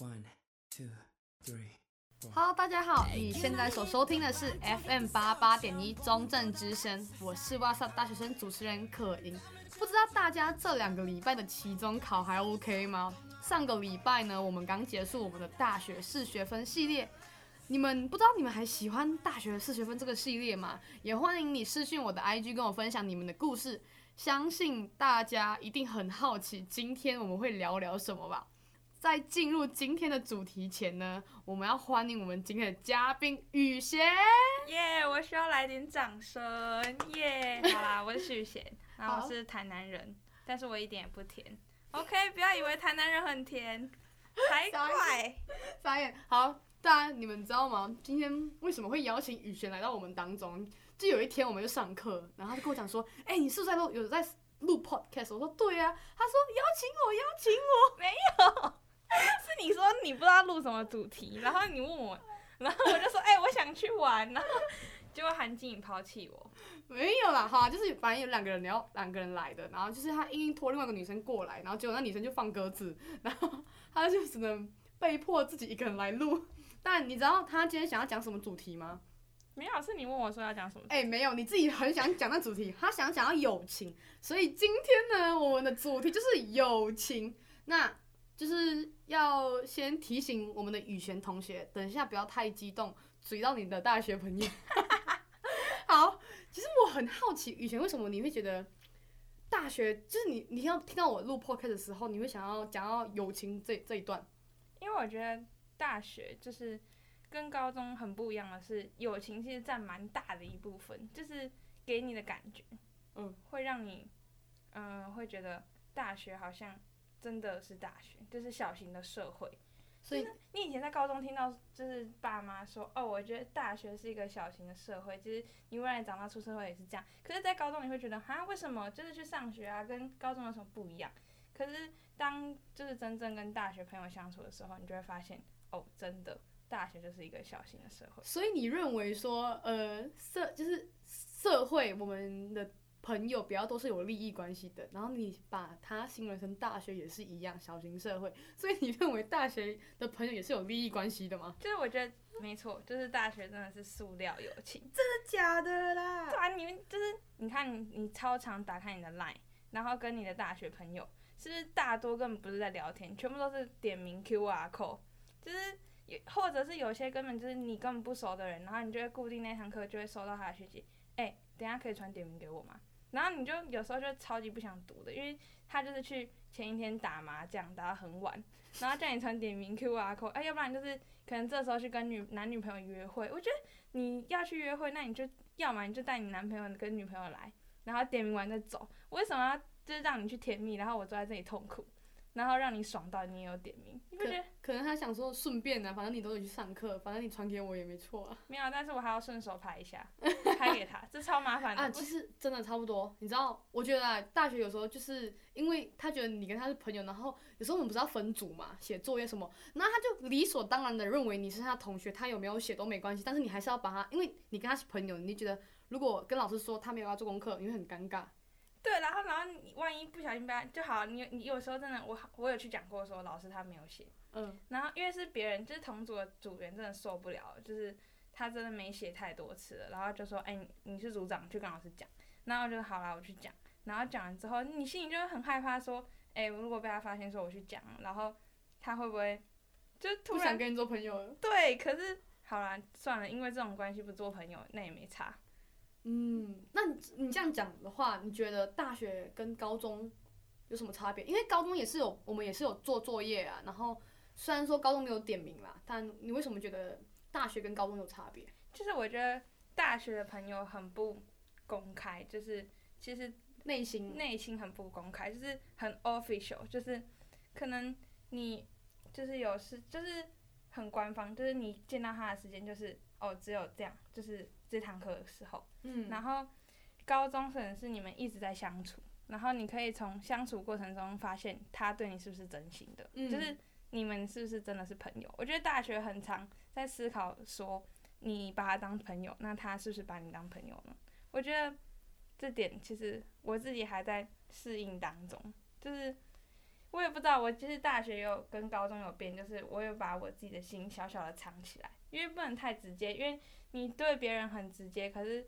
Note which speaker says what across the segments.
Speaker 1: One, two, three.
Speaker 2: Hello，大家好，你现在所收听的是 FM 八八点一中正之声，我是哇塞大学生主持人可盈。不知道大家这两个礼拜的期中考还 OK 吗？上个礼拜呢，我们刚结束我们的大学四学分系列，你们不知道你们还喜欢大学四学分这个系列吗？也欢迎你私讯我的 IG 跟我分享你们的故事，相信大家一定很好奇，今天我们会聊聊什么吧。在进入今天的主题前呢，我们要欢迎我们今天的嘉宾雨贤。
Speaker 3: 耶我需要来点掌声。耶、好啦，我是许雨贤，然后我是台南人，但是我一点也不甜。OK，不要以为台南人很甜，才怪。
Speaker 2: 傻眼。好，大家你们知道吗？今天为什么会邀请雨贤来到我们当中？就有一天我们就上课，然后他就跟我讲说：“哎、欸，你是不是在录有在录 podcast？” 我说：“对呀、啊。”他说：“邀请我，邀请我。”
Speaker 3: 没有。是你不知道录什么主题，然后你问我，然后我就说，哎、欸，我想去玩，然后结果韩静抛弃我。
Speaker 2: 没有啦，哈，就是反正有两个人，然后两个人来的，然后就是他硬硬拖另外一个女生过来，然后结果那女生就放鸽子，然后他就只能被迫自己一个人来录。但你知道他今天想要讲什么主题吗？
Speaker 3: 没有，是你问我说要讲什么。
Speaker 2: 哎、欸，没有，你自己很想讲那主题，他想讲到友情，所以今天呢，我们的主题就是友情。那。就是要先提醒我们的雨璇同学，等一下不要太激动，嘴到你的大学朋友。好，其实我很好奇，雨璇为什么你会觉得大学就是你，你要听到我录 podcast 的时候，你会想要讲到友情这这一段？
Speaker 3: 因为我觉得大学就是跟高中很不一样的是，友情其实占蛮大的一部分，就是给你的感觉，嗯，会让你，嗯、呃，会觉得大学好像。真的是大学，就是小型的社会，所以你以前在高中听到，就是爸妈说，哦，我觉得大学是一个小型的社会，其实你未来长大出社会也是这样。可是，在高中你会觉得，哈，为什么就是去上学啊，跟高中有什么不一样？可是，当就是真正跟大学朋友相处的时候，你就会发现，哦，真的，大学就是一个小型的社会。
Speaker 2: 所以你认为说，呃，社就是社会，我们的。朋友比较都是有利益关系的，然后你把他形容成大学也是一样，小型社会，所以你认为大学的朋友也是有利益关系的吗？
Speaker 3: 就是我觉得没错，就是大学真的是塑料友情，
Speaker 2: 真的假的啦？
Speaker 3: 对啊，你们就是你看你你超常打开你的 line，然后跟你的大学朋友，是不是大多根本不是在聊天，全部都是点名 QR code，就是有或者是有些根本就是你根本不熟的人，然后你就会固定那堂课就会收到他的讯息，哎、欸，等下可以传点名给我吗？然后你就有时候就超级不想读的，因为他就是去前一天打麻将打到很晚，然后叫你传点名 QR code，哎，要不然就是可能这时候去跟女男女朋友约会。我觉得你要去约会，那你就要么你就带你男朋友跟女朋友来，然后点名完再走。为什么要就是让你去甜蜜，然后我坐在这里痛苦？然后让你爽到你也有点名，你不觉得？
Speaker 2: 可能他想说顺便呢，反正你都有去上课，反正你传给我也没错啊。
Speaker 3: 没有，但是我还要顺手拍一下，拍给他，这超麻烦的。
Speaker 2: 啊，其实真的差不多。你知道，我觉得啊，大学有时候就是因为他觉得你跟他是朋友，然后有时候我们不是要分组嘛，写作业什么，那他就理所当然的认为你是他同学，他有没有写都没关系，但是你还是要把他，因为你跟他是朋友，你就觉得如果跟老师说他没有要做功课，你会很尴尬。
Speaker 3: 对，然后然后你万一不小心被他就好，你你有时候真的我我有去讲过说老师他没有写，嗯，然后因为是别人就是同组的组员真的受不了，就是他真的没写太多次了，然后就说哎你，你是组长去跟老师讲，然后就好啦，我去讲，然后讲完之后你心里就会很害怕说哎如果被他发现说我去讲，然后他会不会就突然
Speaker 2: 不想跟你做朋友了？
Speaker 3: 对，可是好啦，算了，因为这种关系不做朋友那也没差。
Speaker 2: 嗯，那你你这样讲的话，你觉得大学跟高中有什么差别？因为高中也是有，我们也是有做作业啊。然后虽然说高中没有点名啦，但你为什么觉得大学跟高中有差别？
Speaker 3: 就是我觉得大学的朋友很不公开，就是其实内心内心很不公开，就是很 official，就是可能你就是有事，就是很官方，就是你见到他的时间就是哦，只有这样，就是。这堂课的时候，嗯，然后高中可能是你们一直在相处，然后你可以从相处过程中发现他对你是不是真心的，嗯，就是你们是不是真的是朋友。我觉得大学很常在思考说，你把他当朋友，那他是不是把你当朋友呢？我觉得这点其实我自己还在适应当中，就是我也不知道，我其实大学有跟高中有变，就是我有把我自己的心小小的藏起来，因为不能太直接，因为你对别人很直接，可是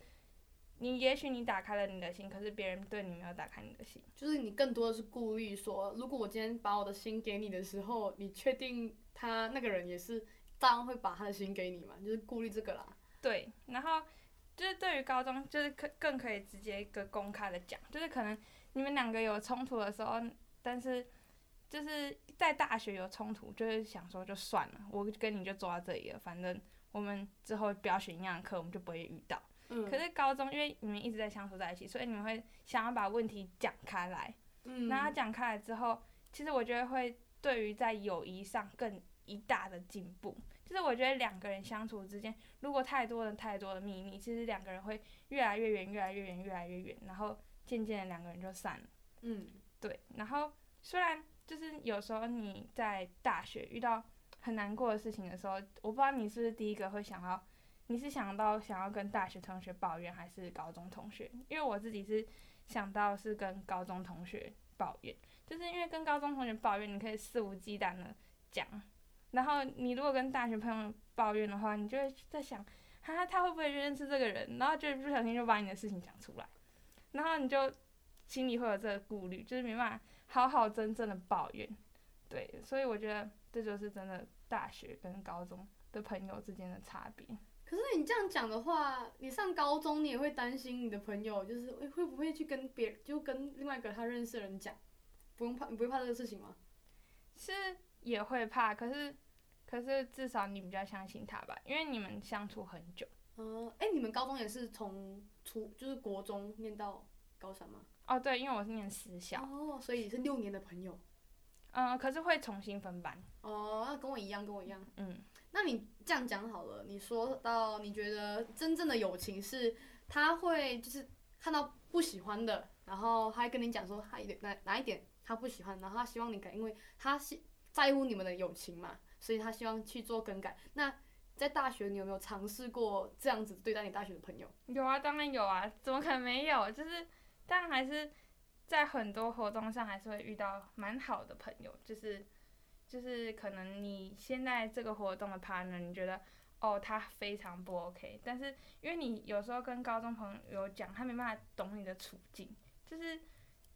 Speaker 3: 你也许你打开了你的心，可是别人对你没有打开你的心，
Speaker 2: 就是你更多的是顾虑说，如果我今天把我的心给你的时候，你确定他那个人也是当然会把他的心给你嘛？就是顾虑这个啦。
Speaker 3: 对，然后就是对于高中，就是可更可以直接一个公开的讲，就是可能你们两个有冲突的时候，但是。就是在大学有冲突，就是想说就算了，我跟你就坐到这里了，反正我们之后不要选一样的课，我们就不会遇到。
Speaker 2: 嗯。
Speaker 3: 可是高中，因为你们一直在相处在一起，所以你们会想要把问题讲开来。
Speaker 2: 嗯。
Speaker 3: 然后讲开来之后，其实我觉得会对于在友谊上更一大的进步。就是我觉得两个人相处之间，如果太多的太多的秘密，其实两个人会越来越远，越来越远，越来越远，然后渐渐的两个人就散了。
Speaker 2: 嗯。
Speaker 3: 对，然后虽然。就是有时候你在大学遇到很难过的事情的时候，我不知道你是不是第一个会想到，你是想到想要跟大学同学抱怨还是高中同学？因为我自己是想到是跟高中同学抱怨，就是因为跟高中同学抱怨，你可以肆无忌惮的讲，然后你如果跟大学朋友抱怨的话，你就会在想，哈，他会不会认识这个人？然后就不小心就把你的事情讲出来，然后你就心里会有这个顾虑，就是没办法。好好真正的抱怨，对，所以我觉得这就是真的大学跟高中的朋友之间的差别。
Speaker 2: 可是你这样讲的话，你上高中你也会担心你的朋友，就是会会不会去跟别人，就跟另外一个他认识的人讲，不用怕，你不会怕这个事情吗？
Speaker 3: 是也会怕，可是可是至少你比较相信他吧，因为你们相处很久。
Speaker 2: 嗯，哎，你们高中也是从初就是国中念到高三吗？
Speaker 3: 哦，对，因为我是念私校，
Speaker 2: 哦，所以是六年的朋友。
Speaker 3: 嗯，可是会重新分班。
Speaker 2: 哦，那跟我一样，跟我一样。
Speaker 3: 嗯，
Speaker 2: 那你这样讲好了，你说到你觉得真正的友情是，他会就是看到不喜欢的，然后他还跟你讲说他一点哪哪一点他不喜欢，然后他希望你改，因为他是在乎你们的友情嘛，所以他希望去做更改。那在大学你有没有尝试过这样子对待你大学的朋友？
Speaker 3: 有啊，当然有啊，怎么可能没有？就是。但还是在很多活动上还是会遇到蛮好的朋友，就是就是可能你现在这个活动的 partner，你觉得哦他非常不 OK，但是因为你有时候跟高中朋友讲，他没办法懂你的处境，就是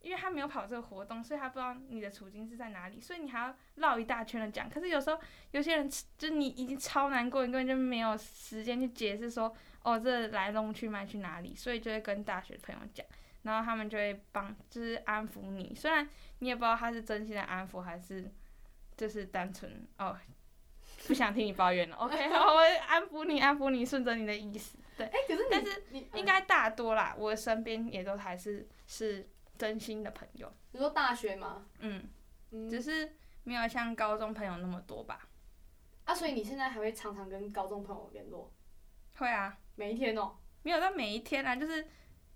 Speaker 3: 因为他没有跑这个活动，所以他不知道你的处境是在哪里，所以你还要绕一大圈的讲。可是有时候有些人就是你已经超难过，你根本就没有时间去解释说哦这来龙去脉去哪里，所以就会跟大学朋友讲。然后他们就会帮，就是安抚你。虽然你也不知道他是真心的安抚，还是就是单纯哦不想听你抱怨了。OK，好，我会安抚你，安抚你，顺着你的意思。对，
Speaker 2: 哎，可是
Speaker 3: 但是应该大多啦，我身边也都还是是真心的朋友。
Speaker 2: 你说大学吗？
Speaker 3: 嗯，只是没有像高中朋友那么多吧。
Speaker 2: 啊，所以你现在还会常常跟高中朋友联络？
Speaker 3: 会啊，
Speaker 2: 每一天哦。
Speaker 3: 没有到每一天啊，就是。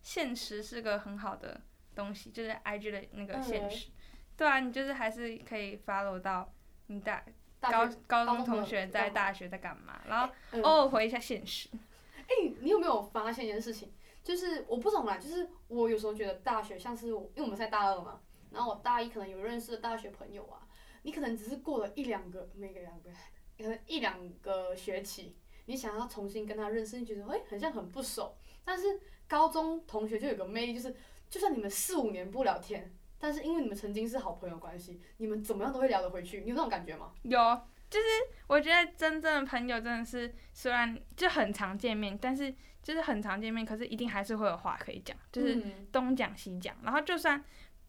Speaker 3: 现实是个很好的东西，就是 IG 的那个现实，嗯、对啊，你就是还是可以 follow 到你大，大高高中同学在大学在干嘛，然后偶尔回一下现实。
Speaker 2: 哎、欸，你有没有发现一件事情？就是我不懂啦，就是我有时候觉得大学像是我，因为我们在大二嘛，然后我大一可能有认识的大学朋友啊，你可能只是过了一两个，每个两个，可能一两个学期，你想要重新跟他认识，你觉得哎，很像很不熟，但是。高中同学就有个魅力，就是就算你们四五年不聊天，但是因为你们曾经是好朋友关系，你们怎么样都会聊得回去。你有那种感觉吗？
Speaker 3: 有，就是我觉得真正的朋友真的是虽然就很常见面，但是就是很常见面，可是一定还是会有话可以讲，就是东讲西讲，然后就算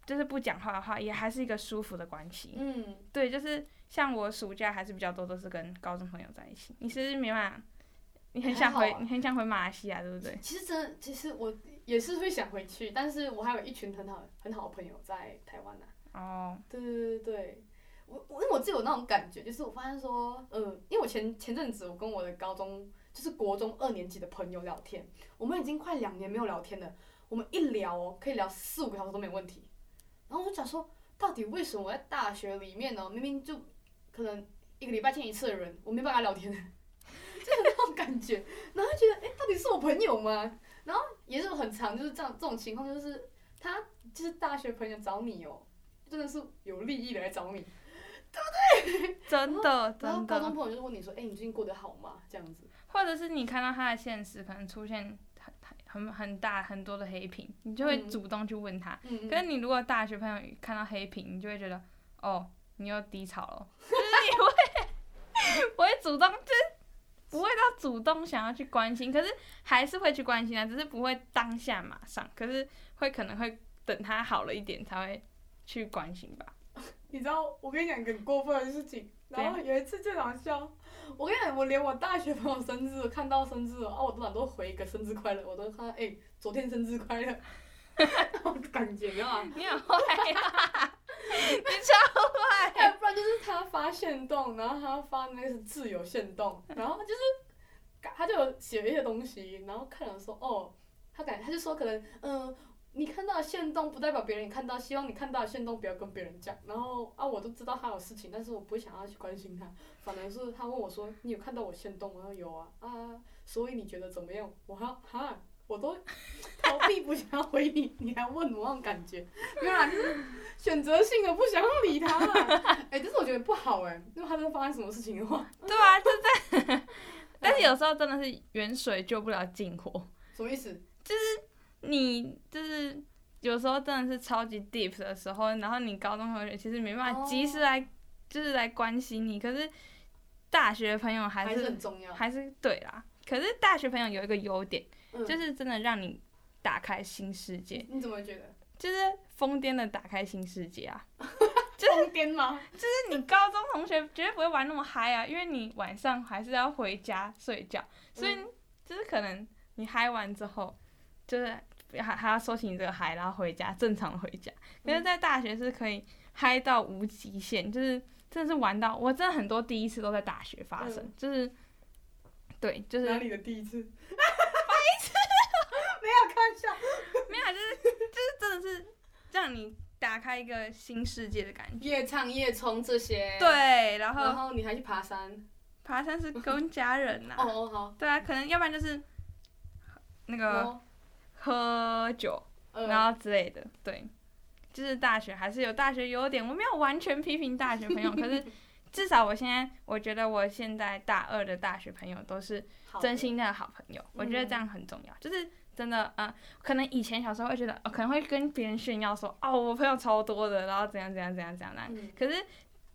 Speaker 3: 就是不讲话的话，也还是一个舒服的关系。
Speaker 2: 嗯，
Speaker 3: 对，就是像我暑假还是比较多都是跟高中朋友在一起，你是没办法。你很想回，你很想回马来西亚，对不对？
Speaker 2: 其实真的，其实我也是会想回去，但是我还有一群很好很好的朋友在台湾呢、啊。
Speaker 3: 哦。
Speaker 2: Oh. 对对对对，我我因为我自己有那种感觉，就是我发现说，嗯、呃，因为我前前阵子我跟我的高中就是国中二年级的朋友聊天，我们已经快两年没有聊天了，我们一聊哦可以聊四五个小时都没问题。然后我就想说，到底为什么我在大学里面呢，明明就可能一个礼拜见一次的人，我没办法聊天。感觉，然后觉得，哎、欸，到底是我朋友吗？然后也是很常，就是这样这种情况，就是他就是大学朋友找你哦、喔，真的是有利益的来找你，对不对？
Speaker 3: 真的真的。
Speaker 2: 然后高中朋友就是问你说，哎、欸，你最近过得好吗？这样子。
Speaker 3: 或者是你看到他的现实可能出现很很很大很多的黑屏，你就会主动去问他。嗯、可是你如果大学朋友看到黑屏，你就会觉得，哦，你又低潮了，就是你会 我会主动，就是不会到主动想要去关心，可是还是会去关心啊，只是不会当下马上，可是会可能会等他好了一点才会去关心吧。
Speaker 2: 你知道我跟你讲一个很过分的事情，然后有一次最搞笑。我跟你讲，我连我大学朋友生日看到生日啊，我都懒得回一个生日快乐，我都看哎、欸，昨天生日快乐，我 感觉啊，
Speaker 3: 你好坏呀，你超坏，
Speaker 2: 要不然就是他发现动，然后他发那个是自由限动，然后就是他就有写一些东西，然后看了说哦，他感他就说可能嗯。呃你看到的限动不代表别人看到，希望你看到的限动不要跟别人讲。然后啊，我都知道他有事情，但是我不会想要去关心他。反而是他问我说：“你有看到我限动吗？”我说：“有啊。”啊，所以你觉得怎么样？我哈哈，我都逃避不想要回你，你还问我那种感觉，没有啦，就是选择性的不想理他。哎、欸，但是我觉得不好哎、欸，因为他真的发生什么事情的话。
Speaker 3: 对啊，就在。但是有时候真的是远水救不了近火。
Speaker 2: 什么意思？
Speaker 3: 就是。你就是有时候真的是超级 deep 的时候，然后你高中同学其实没办法及时来，就是来关心你。可是大学朋友还是，还是很重要，还是对啦。可是大学朋友有一个优点，嗯，就是真的让你打开新世界。
Speaker 2: 你怎么觉得？
Speaker 3: 就是疯癫的打开新世界啊！
Speaker 2: 疯癫吗？
Speaker 3: 就是你高中同学绝对不会玩那么嗨啊，因为你晚上还是要回家睡觉，所以就是可能你嗨完之后，就是。还还要收起你这个嗨，然后回家，正常回家。可是，在大学是可以嗨到无极限，就是真的是玩到，我真的很多第一次都在大学发生，嗯、就是，对，就是
Speaker 2: 哪里的第一次？白痴，没有开玩笑，
Speaker 3: 没有，就是就是真的是让你打开一个新世界的感觉。
Speaker 2: 夜唱夜冲这些，
Speaker 3: 对，然后
Speaker 2: 然后你还去爬山，
Speaker 3: 爬山是跟家人呐、啊。
Speaker 2: 哦好。
Speaker 3: 对啊，可能要不然就是那个。哦喝酒，然后之类的，对，就是大学还是有大学优点。我没有完全批评大学朋友，可是至少我现在我觉得我现在大二的大学朋友都是真心的好朋友，我觉得这样很重要。就是真的，嗯，可能以前小时候会觉得，可能会跟别人炫耀说，哦，我朋友超多的，然后怎样怎样怎样怎样那。可是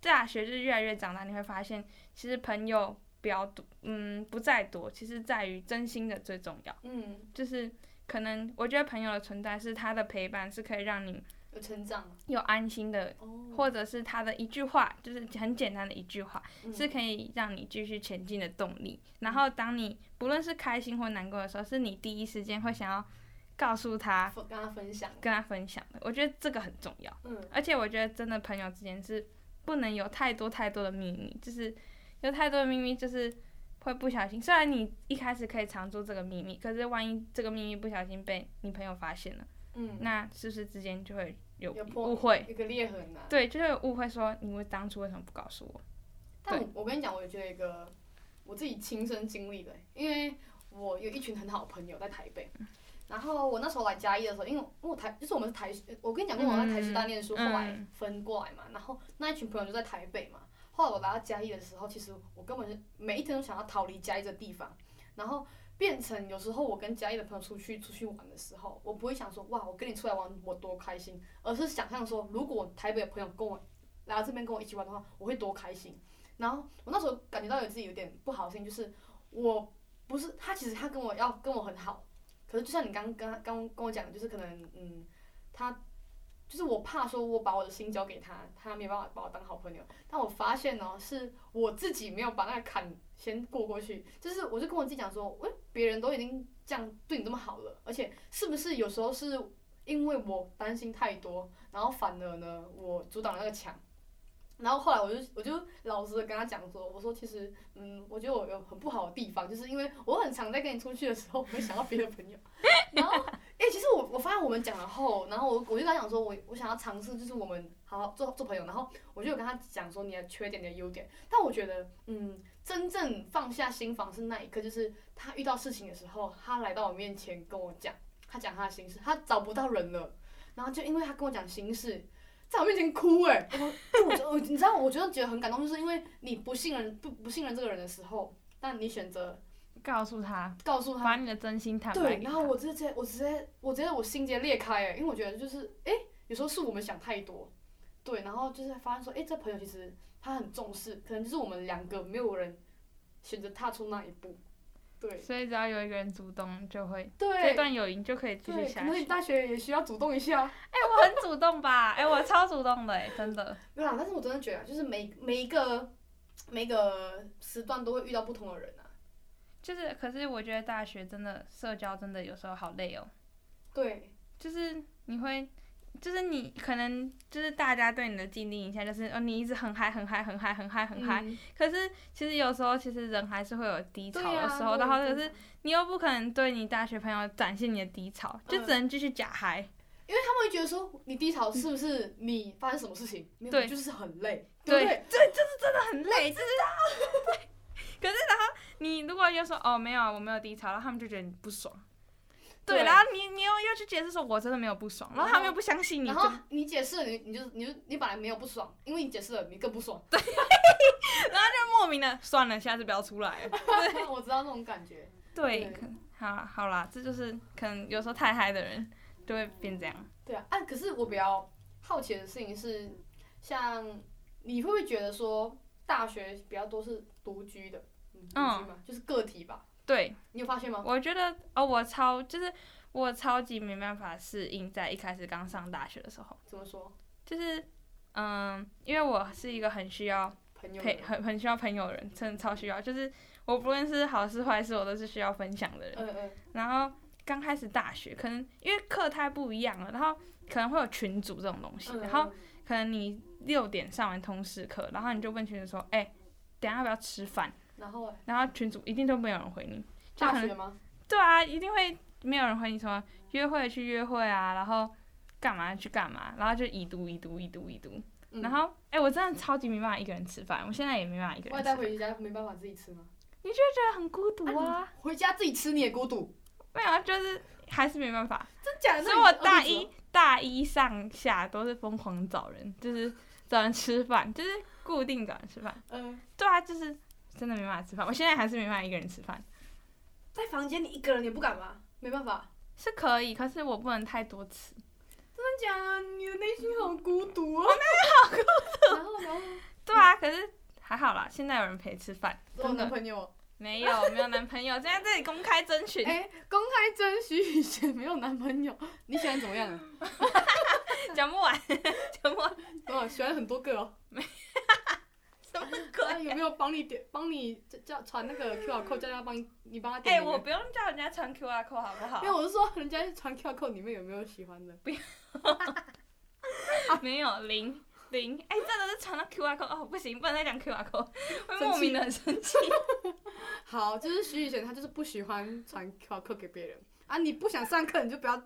Speaker 3: 大学就是越来越长大，你会发现，其实朋友不要多，嗯，不在多，其实在于真心的最重要。嗯，就是。可能我觉得朋友的存在是他的陪伴，是可以让你
Speaker 2: 有成长、
Speaker 3: 有安心的，或者是他的一句话，就是很简单的一句话，是可以让你继续前进的动力。然后当你不论是开心或难过的时候，是你第一时间会想要告诉他，
Speaker 2: 跟他分享，
Speaker 3: 跟他分享的。我觉得这个很重要。嗯而且我觉得真的朋友之间是不能有太多太多的秘密，就是有太多的秘密就是。会不小心，虽然你一开始可以藏住这个秘密，可是万一这个秘密不小心被你朋友发现了，嗯，那是不是之间就会有误会？
Speaker 2: 一个裂痕啊。
Speaker 3: 对，就会有误会，说你为当初为什么不告诉我？
Speaker 2: 但我，我跟你讲，我也觉得一个我自己亲身经历的，因为我有一群很好的朋友在台北，然后我那时候来嘉义的时候，因为因为我台就是我们是台，我跟你讲过我在台师大念书，嗯，后来分过来嘛，然后那一群朋友就在台北嘛。后来我来到嘉义的时候，其实我根本是每一天都想要逃离嘉义这地方，然后变成有时候我跟嘉义的朋友出去出去玩的时候，我不会想说哇，我跟你出来玩我多开心，而是想象说如果台北的朋友跟我来到这边跟我一起玩的话，我会多开心。然后我那时候感觉到有自己有点不好的心，就是我不是他，其实他跟我要跟我很好，可是就像你刚刚刚跟我讲，就是可能嗯他。就是我怕说，我把我的心交给他，他没办法把我当好朋友。但我发现呢，是我自己没有把那个坎先过过去。就是我就跟我自己讲说，喂，别人都已经这样对你这么好了，而且是不是有时候是因为我担心太多，然后反而呢，我阻挡了那个墙。然后后来我就我就老实的跟他讲说，我说其实嗯，我觉得我有很不好的地方，就是因为我很常在跟你出去的时候，我会想到别的朋友。然后哎、其实我我发现我们讲了后，然后我我就跟他讲说，我我想要尝试，就是我们好好做做朋友。然后我就跟他讲说你的缺点、你的优点。但我觉得嗯，真正放下心防是那一刻，就是他遇到事情的时候，他来到我面前跟我讲，他讲他的心事，他找不到人了，然后就因为他跟我讲心事。在我面前哭哎、欸，我我你知道，我觉得觉得很感动，就是因为你不信任不不信任这个人的时候，但你选择
Speaker 3: 告诉他，
Speaker 2: 告诉他，
Speaker 3: 把你的真心坦白。
Speaker 2: 对，然后我直接我直接我直接我心结裂开哎、欸，因为我觉得就是哎、欸，有时候是我们想太多，对，然后就是发现说哎、欸，这朋友其实他很重视，可能就是我们两个没有人选择踏出那一步。对，
Speaker 3: 所以只要有一个人主动，就会
Speaker 2: 对
Speaker 3: 这段友谊就可以继续下去。
Speaker 2: 可能你大学也需要主动一下。
Speaker 3: 哎、欸，我很主动吧？哎、欸，我超主动的、欸，真的。
Speaker 2: 没有啦，但是我真的觉得，就是每每一个每一个时段都会遇到不同的人啊。
Speaker 3: 就是，可是我觉得大学真的社交真的有时候好累哦。
Speaker 2: 对，
Speaker 3: 就是你会。就是你可能就是大家对你的既定印象就是哦，你一直很嗨很嗨很嗨很嗨很嗨，可是其实有时候其实人还是会有低潮的时候，然后可是你又不可能对你大学朋友展现你的低潮，就只能继续假嗨，
Speaker 2: 因为他们会觉得说你低潮是不是你发生什么事情？
Speaker 3: 对，
Speaker 2: 就是很累，
Speaker 3: 对对，就是真的很累，就是 对。可是然后你如果又说哦没有我没有低潮，然后他们就觉得你不爽。对，然后你你又要去解释说，我真的没有不爽，然后他们又不相信你，
Speaker 2: 然后你解释了，你你就你就你本来没有不爽，因为你解释了，你更不爽，
Speaker 3: 对，然后就莫名的算了，下次不要出来了。
Speaker 2: 对，我知道那种感觉。
Speaker 3: 对，好，好啦，这就是可能有时候太嗨的人就会变这样。
Speaker 2: 对啊，啊，可是我比较好奇的事情是，像你会不会觉得说大学比较多是独居的，嗯，独居嘛，就是个体吧。
Speaker 3: 对，
Speaker 2: 你有发现吗？
Speaker 3: 我觉得哦，我超就是我超级没办法适应在一开始刚上大学的时候。
Speaker 2: 怎么说？
Speaker 3: 就是嗯，因为我是一个很需要陪很很需要朋友的人，真的超需要。就是我不论是好事坏事，我都是需要分享的人。嗯嗯。然后刚开始大学，可能因为课太不一样了，然后可能会有群组这种东西，然后可能你六点上完通识课，然后你就问群主说，哎，等下要不要吃饭？然后，然后群主一定都没有人回你，就可，大学吗？对啊，一定会没有人回你什么约会去约会啊，然后干嘛去干嘛，然后就已读已读已读已读，嗯、然后哎、欸，我真的超级没办法一个人吃饭，我现在也没办法一个人吃饭。外带回家没办法自己吃吗？你就会觉得很孤独啊，啊
Speaker 2: 回家自己吃你也孤独？
Speaker 3: 没有啊，就是还是没办法。
Speaker 2: 真假的？
Speaker 3: 所以我大一大一上下都是疯狂找人，就是找人吃饭，就是固定找人吃饭。嗯，对啊，就是。真的没办法吃饭，我现在还是没办法一个人吃饭。
Speaker 2: 在房间里一个人也不敢吗？没办法。
Speaker 3: 是可以，可是我不能太多吃。
Speaker 2: 真的假的？你的内心好孤独啊！
Speaker 3: 我内心好孤独。然后，然后。对啊，可是还好啦，现在有人陪吃饭。
Speaker 2: 有男朋友？
Speaker 3: 没有，没有男朋友。现在这里公开征询。
Speaker 2: 哎，公开征询以前没有男朋友，你喜欢怎么样啊？
Speaker 3: 讲不完，讲不完。
Speaker 2: 哦，喜欢很多个哦。没。什么可以、啊？有没有帮你点帮你叫传那个 QR code，叫他帮你你帮他点？哎、
Speaker 3: 欸，我不用叫人家传 QR code 好不好？
Speaker 2: 没有，我是说人家传 QR code 里面有没有喜欢的？不要，
Speaker 3: 没有零零。哎、欸，真的是传到 QR code 哦，不行，不能再讲 QR code，会莫名的很生气。
Speaker 2: 好，就是徐宇贤，他就是不喜欢传 QR code 给别人啊。你不想上课，你就不要。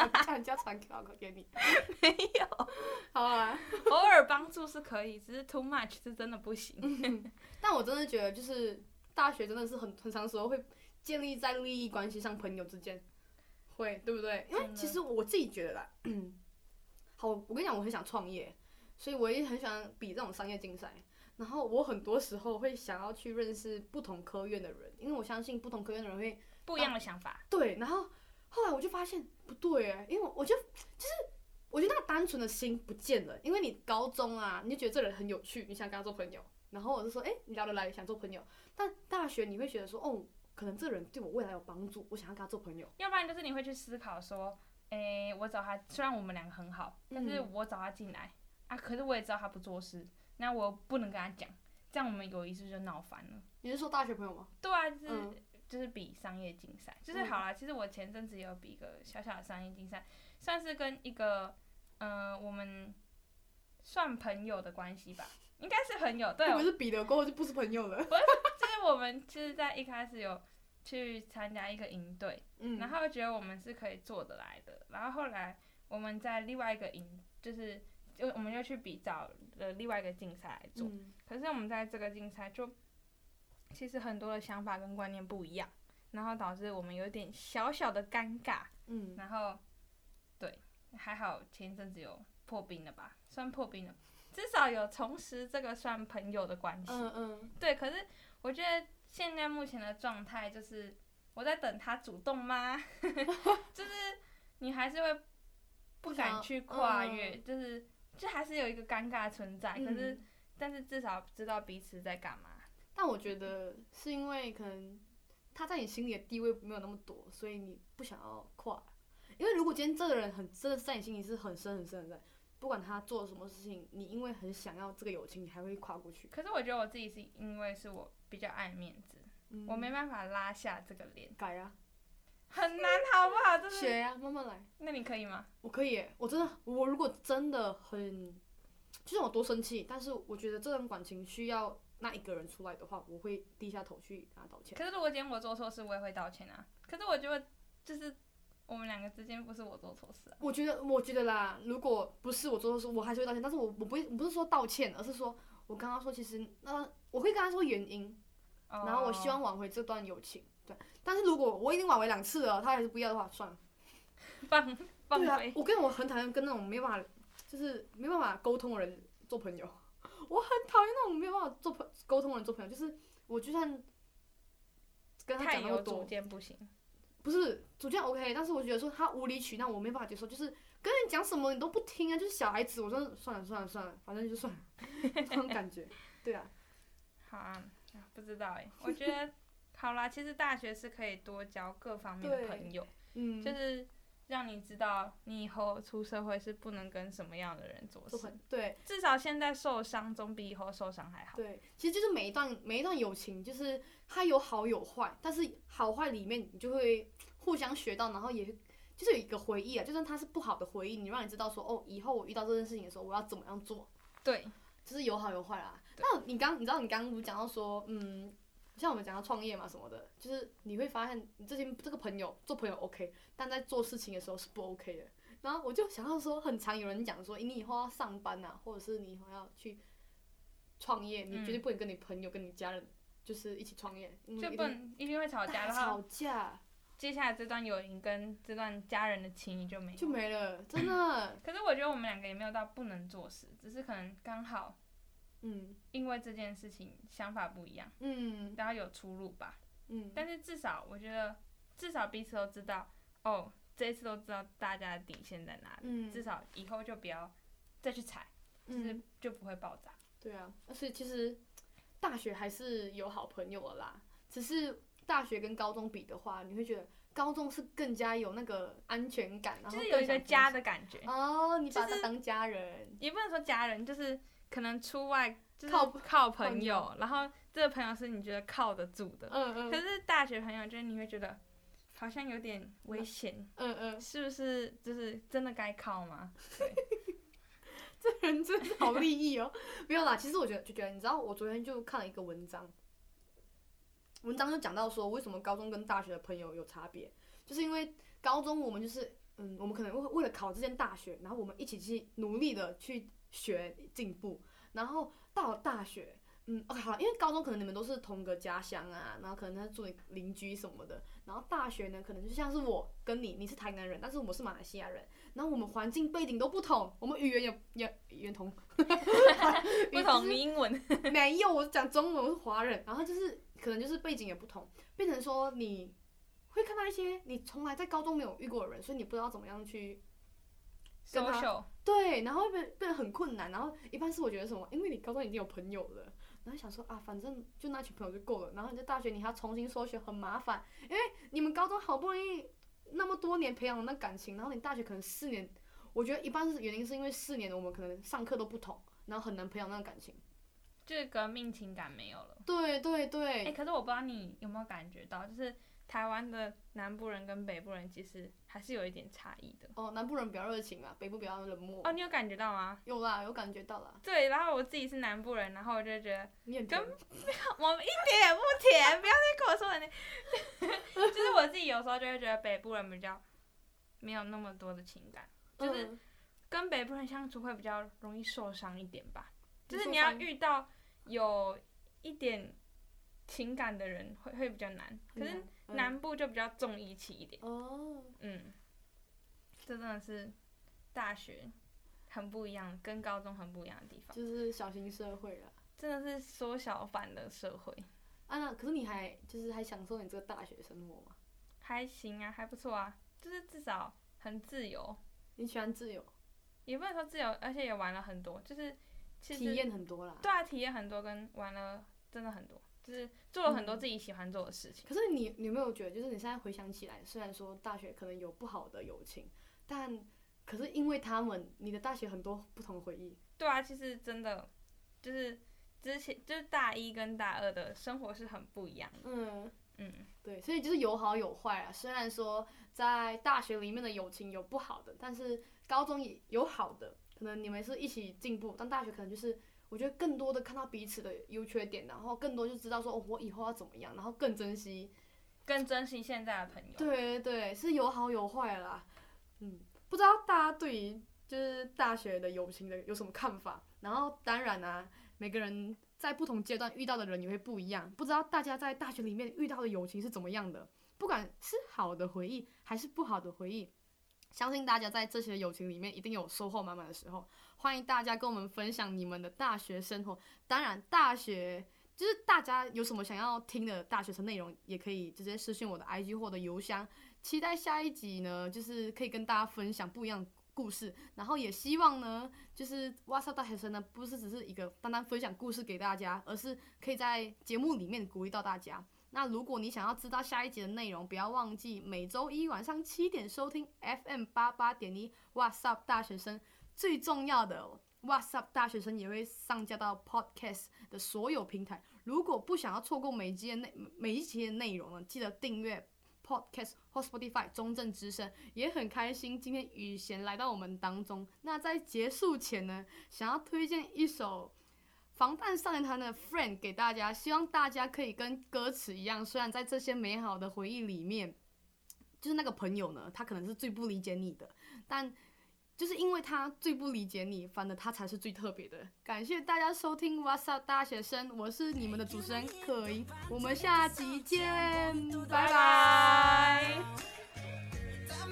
Speaker 2: 叫人家传 code 给你，
Speaker 3: 没有，
Speaker 2: 好啊，
Speaker 3: 偶尔帮助是可以，只是 too much 是真的不行。
Speaker 2: 但我真的觉得，就是大学真的是很很长时候会建立在利益关系上，朋友之间会，对不对？因为其实我自己觉得啦，嗯，好，我跟你讲，我很想创业，所以我也很喜欢比这种商业竞赛。然后我很多时候会想要去认识不同科院的人，因为我相信不同科院的人会
Speaker 3: 不一样的想法。
Speaker 2: 对，然后。后来我就发现不对哎，因为我就就是我觉得那个单纯的心不见了，因为你高中啊，你就觉得这人很有趣，你想跟他做朋友，然后我就说，哎，你聊得来，想做朋友。但大学你会觉得说，哦，可能这人对我未来有帮助，我想要跟他做朋友。
Speaker 3: 要不然就是你会去思考说，哎，我找他，虽然我们两个很好，但是我找他进来、嗯、啊，可是我也知道他不做事，那我不能跟他讲，这样我们友谊是不是就闹翻了？
Speaker 2: 你是说大学朋友吗？
Speaker 3: 对啊，就是。嗯就是比商业竞赛，就是好啦。其实我前阵子也有比一个小小的商业竞赛，算是跟一个嗯、呃，我们算朋友的关系吧，应该是朋友。对，
Speaker 2: 我是比了过后就不是朋友了。
Speaker 3: 不是，就是我们就是在一开始有去参加一个营队，嗯，然后觉得我们是可以做得来的，然后后来我们在另外一个营，就是就我们又去比找了另外一个竞赛来做，嗯、可是我们在这个竞赛就。其实很多的想法跟观念不一样，然后导致我们有点小小的尴尬。嗯，然后，对，还好前一阵子有破冰了吧？算破冰了，至少有重拾这个算朋友的关系。
Speaker 2: 嗯嗯。
Speaker 3: 对，可是我觉得现在目前的状态就是我在等他主动吗？就是你还是会不敢去跨越，嗯、就是就还是有一个尴尬存在。嗯、可是，但是至少知道彼此在干嘛。
Speaker 2: 但我觉得是因为可能他在你心里的地位没有那么多，所以你不想要跨。因为如果今天这个人很真的在你心里是很深很深很深，不管他做了什么事情，你因为很想要这个友情，你还会跨过去。
Speaker 3: 可是我觉得我自己是因为是我比较爱面子，嗯、我没办法拉下这个脸。
Speaker 2: 改啊，
Speaker 3: 很难，好不好？就是
Speaker 2: 学呀、啊，慢慢来。
Speaker 3: 那你可以吗？
Speaker 2: 我可以，我真的，我如果真的很，就算我多生气，但是我觉得这段感情需要那一个人出来的话，我会低下头去跟他道歉。
Speaker 3: 可是如果今天我做错事，我也会道歉啊。可是我觉得就是。我们两个之间不是我做错事啊。
Speaker 2: 我觉得，我觉得啦，如果不是我做错事，我还是会道歉。但是我我不会，不是说道歉，而是说我刚刚说，其实那我会跟他说原因，oh. 然后我希望挽回这段友情。对，但是如果我已经挽回两次了，他还是不要的话，算了。
Speaker 3: 放放飞。
Speaker 2: 对啊，我跟我很讨厌跟那种没办法，就是没办法沟通的人做朋友。我很讨厌那种没有办法做朋沟通的人做朋友，就是我就算跟他讲那么多，
Speaker 3: 不行。
Speaker 2: 不是主见 OK，但是我觉得说他无理取闹，我没办法接受。就是跟你讲什么你都不听啊，就是小孩子，我说算了算了算了，反正就算了，这种感觉。对啊。
Speaker 3: 好啊，不知道哎，我觉得 好啦，其实大学是可以多交各方面的朋友，嗯，就是。让你知道，你以后出社会是不能跟什么样的人做事。
Speaker 2: 对，
Speaker 3: 至少现在受伤总比以后受伤还好。
Speaker 2: 对，其实就是每一段每一段友情，就是它有好有坏，但是好坏里面你就会互相学到，然后也就是有一个回忆啊，就算它是不好的回忆，你让你知道说哦，以后我遇到这件事情的时候，我要怎么样做。
Speaker 3: 对，
Speaker 2: 就是有好有坏啦。那你刚你知道你刚刚不是讲到说，嗯。像我们讲到创业嘛什么的，就是你会发现你这些这个朋友做朋友 OK，但在做事情的时候是不 OK 的。然后我就想到说，很常有人讲说，你以后要上班啊，或者是你以后要去创业，你绝对不能跟你朋友、跟你家人就是一起创业，
Speaker 3: 嗯、就不能一定会吵架，然后
Speaker 2: 吵架，
Speaker 3: 接下来这段友谊跟这段家人的情谊就没
Speaker 2: 就没了，真的。
Speaker 3: 可是我觉得我们两个也没有到不能做事，只是可能刚好。
Speaker 2: 嗯，
Speaker 3: 因为这件事情想法不一样，嗯，然后有出入吧，嗯，但是至少我觉得，至少彼此都知道，哦，这一次都知道大家的底线在哪里，嗯，至少以后就不要再去踩，就是就不会爆炸。
Speaker 2: 对啊，而且其实大学还是有好朋友的啦，只是大学跟高中比的话，你会觉得高中是更加有那个安全感，然后
Speaker 3: 就是有一个家的感觉。
Speaker 2: 哦，你把他当家人，
Speaker 3: 也不能说家人，就是。可能出外就是靠靠朋友，然后这个朋友是你觉得靠得住的。嗯嗯。可是大学朋友就是你会觉得好像有点危险。嗯嗯。是不是就是真的该靠吗？对。
Speaker 2: 这人真的好利益哦。没有啦，其实我觉得就觉得，你知道，我昨天就看了一个文章，文章就讲到说，为什么高中跟大学的朋友有差别，就是因为高中我们就是嗯，我们可能为为了考这间大学，然后我们一起去努力的去。学进步，然后到了大学，嗯，OK 好，因为高中可能你们都是同个家乡啊，然后可能他是做邻居什么的，然后大学呢，可能就像是我跟你，你是台南人，但是我是马来西亚人，然后我们环境背景都不同，我们语言也也语言同，
Speaker 3: 不同英文
Speaker 2: 没有，我讲中文，我是华人，然后就是可能就是背景也不同，变成说你会看到一些你从来在高中没有遇过的人，所以你不知道怎么样去。对，然后会变变得很困难，然后一般是我觉得什么，因为你高中已经有朋友了，然后想说啊，反正就那群朋友就够了，然后你在大学你还要重新搜学，很麻烦，因为你们高中好不容易那么多年培养的那感情，然后你大学可能四年，我觉得一般是原因是因为四年我们可能上课都不同，然后很难培养那个感情，
Speaker 3: 就是革命情感没有了。
Speaker 2: 对对对。哎、
Speaker 3: 欸，可是我不知道你有没有感觉到，就是。台湾的南部人跟北部人其实还是有一点差异的。
Speaker 2: 哦，南部人比较热情啊，北部比较冷漠。
Speaker 3: 哦，你有感觉到吗？
Speaker 2: 有啦，有感觉到啦。
Speaker 3: 对，然后我自己是南部人，然后我就觉得。跟我们一点也不甜，不要再跟我说了你。就是我自己有时候就会觉得北部人比较没有那么多的情感，就是跟北部人相处会比较容易受伤一点吧。就是你要遇到有一点情感的人会会比较难，可是。南部就比较重义气一点。哦。嗯，这真的是大学很不一样，跟高中很不一样的地方。
Speaker 2: 就是小型社会了，
Speaker 3: 真的是缩小版的社会。
Speaker 2: 啊，那可是你还就是还享受你这个大学生活吗？
Speaker 3: 还行啊，还不错啊，就是至少很自由。
Speaker 2: 你喜欢自由？
Speaker 3: 也不能说自由，而且也玩了很多，就是其实
Speaker 2: 体验很多啦。
Speaker 3: 对啊，体验很多，跟玩了真的很多，就是做了很多自己喜欢做的事情。
Speaker 2: 嗯、可是你你有没有觉得，就是你现在回想起来，虽然说大学可能有不好的友情，但可是因为他们，你的大学很多不同回忆。
Speaker 3: 对啊，其实真的就是之前就是大一跟大二的生活是很不一样的。嗯嗯，
Speaker 2: 对，所以就是有好有坏啊。虽然说在大学里面的友情有不好的，但是。高中也有好的，可能你们是一起进步，但大学可能就是我觉得更多的看到彼此的优缺点，然后更多就知道说哦，我以后要怎么样，然后更珍惜，
Speaker 3: 更珍惜现在的朋友。
Speaker 2: 对对，是有好有坏啦。嗯，不知道大家对于就是大学的友情的有什么看法？然后当然啊，每个人在不同阶段遇到的人也会不一样，不知道大家在大学里面遇到的友情是怎么样的？不管是好的回忆还是不好的回忆。相信大家在这些友情里面一定有收获满满的时候，欢迎大家跟我们分享你们的大学生活。当然，大学就是大家有什么想要听的大学生内容，也可以直接私信我的 IG 或者邮箱。期待下一集呢，就是可以跟大家分享不一样的故事。然后也希望呢，就是哇塞大学生呢，不是只是一个单单分享故事给大家，而是可以在节目里面鼓励到大家。那如果你想要知道下一集的内容，不要忘记每周一晚上七点收听 FM 八八点一 What's Up 大学生。最重要的 What's Up 大学生也会上架到 Podcast 的所有平台。如果不想要错过每集的内每一集的内容呢，记得订阅 Podcast 或 Spotify 中正之声。也很开心今天宇贤来到我们当中。那在结束前呢，想要推荐一首。防弹少年团的 Friend 给大家，希望大家可以跟歌词一样，虽然在这些美好的回忆里面，就是那个朋友呢，他可能是最不理解你的，但就是因为他最不理解你，反而他才是最特别的。感谢大家收听 What's Up 大学生，我是你们的主持人可盈，我们下集见，拜拜。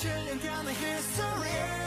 Speaker 2: Chilling down the history.